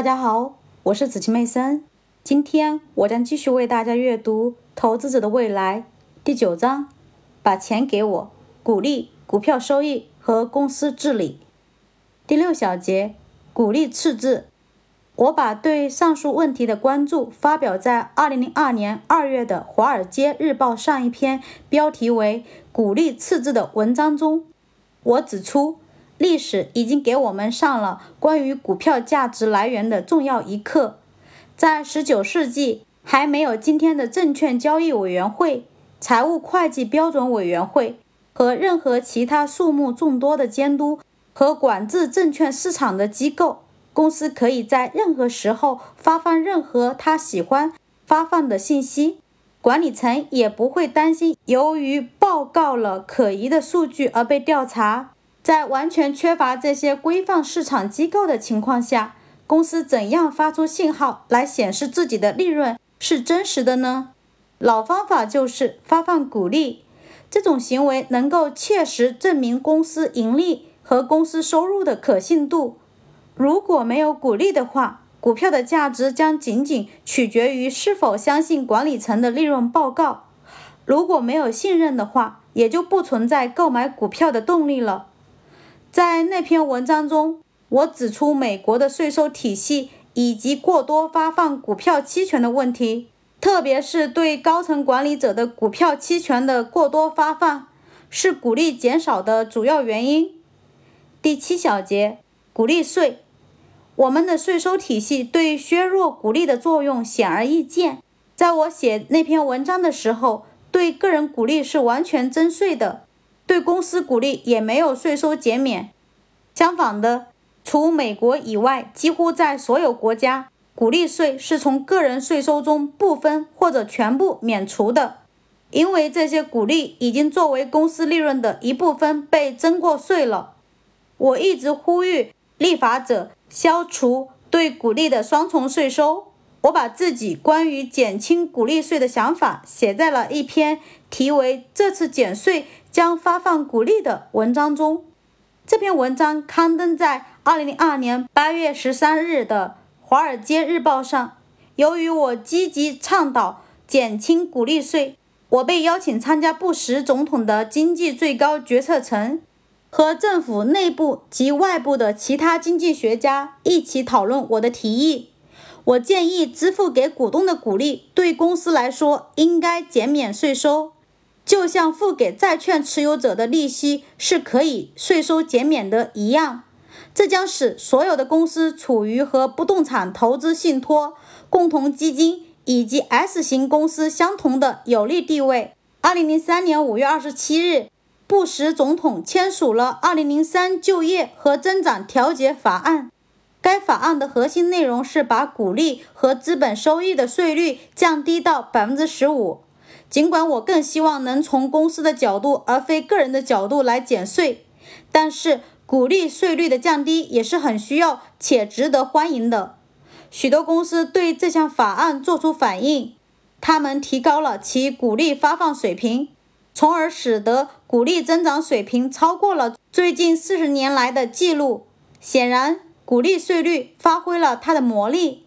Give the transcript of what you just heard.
大家好，我是子琪妹森。今天我将继续为大家阅读《投资者的未来》第九章：把钱给我，鼓励股票收益和公司治理。第六小节：鼓励赤字。我把对上述问题的关注发表在2002年2月的《华尔街日报》上一篇标题为“鼓励赤字”的文章中。我指出，历史已经给我们上了关于股票价值来源的重要一课。在19世纪，还没有今天的证券交易委员会、财务会计标准委员会和任何其他数目众多的监督和管制证券市场的机构。公司可以在任何时候发放任何他喜欢发放的信息，管理层也不会担心由于报告了可疑的数据而被调查。在完全缺乏这些规范市场机构的情况下，公司怎样发出信号来显示自己的利润是真实的呢？老方法就是发放股利，这种行为能够切实证明公司盈利和公司收入的可信度。如果没有鼓励的话，股票的价值将仅仅取决于是否相信管理层的利润报告。如果没有信任的话，也就不存在购买股票的动力了。在那篇文章中，我指出美国的税收体系以及过多发放股票期权的问题，特别是对高层管理者的股票期权的过多发放，是股利减少的主要原因。第七小节，股利税。我们的税收体系对削弱股利的作用显而易见。在我写那篇文章的时候，对个人股利是完全征税的，对公司鼓励也没有税收减免。相反的，除美国以外，几乎在所有国家，鼓励税是从个人税收中部分或者全部免除的，因为这些鼓励已经作为公司利润的一部分被征过税了。我一直呼吁立法者。消除对鼓励的双重税收。我把自己关于减轻鼓励税的想法写在了一篇题为《这次减税将发放股利》的文章中。这篇文章刊登在2002年8月13日的《华尔街日报》上。由于我积极倡导减轻股利税，我被邀请参加布什总统的经济最高决策层。和政府内部及外部的其他经济学家一起讨论我的提议。我建议支付给股东的股利对公司来说应该减免税收，就像付给债券持有者的利息是可以税收减免的一样。这将使所有的公司处于和不动产投资信托、共同基金以及 S 型公司相同的有利地位。二零零三年五月二十七日。布什总统签署了《2003就业和增长调节法案》。该法案的核心内容是把股利和资本收益的税率降低到百分之十五。尽管我更希望能从公司的角度而非个人的角度来减税，但是股利税率的降低也是很需要且值得欢迎的。许多公司对这项法案作出反应，他们提高了其股利发放水平。从而使得股利增长水平超过了最近四十年来的记录。显然，股利税率发挥了它的魔力。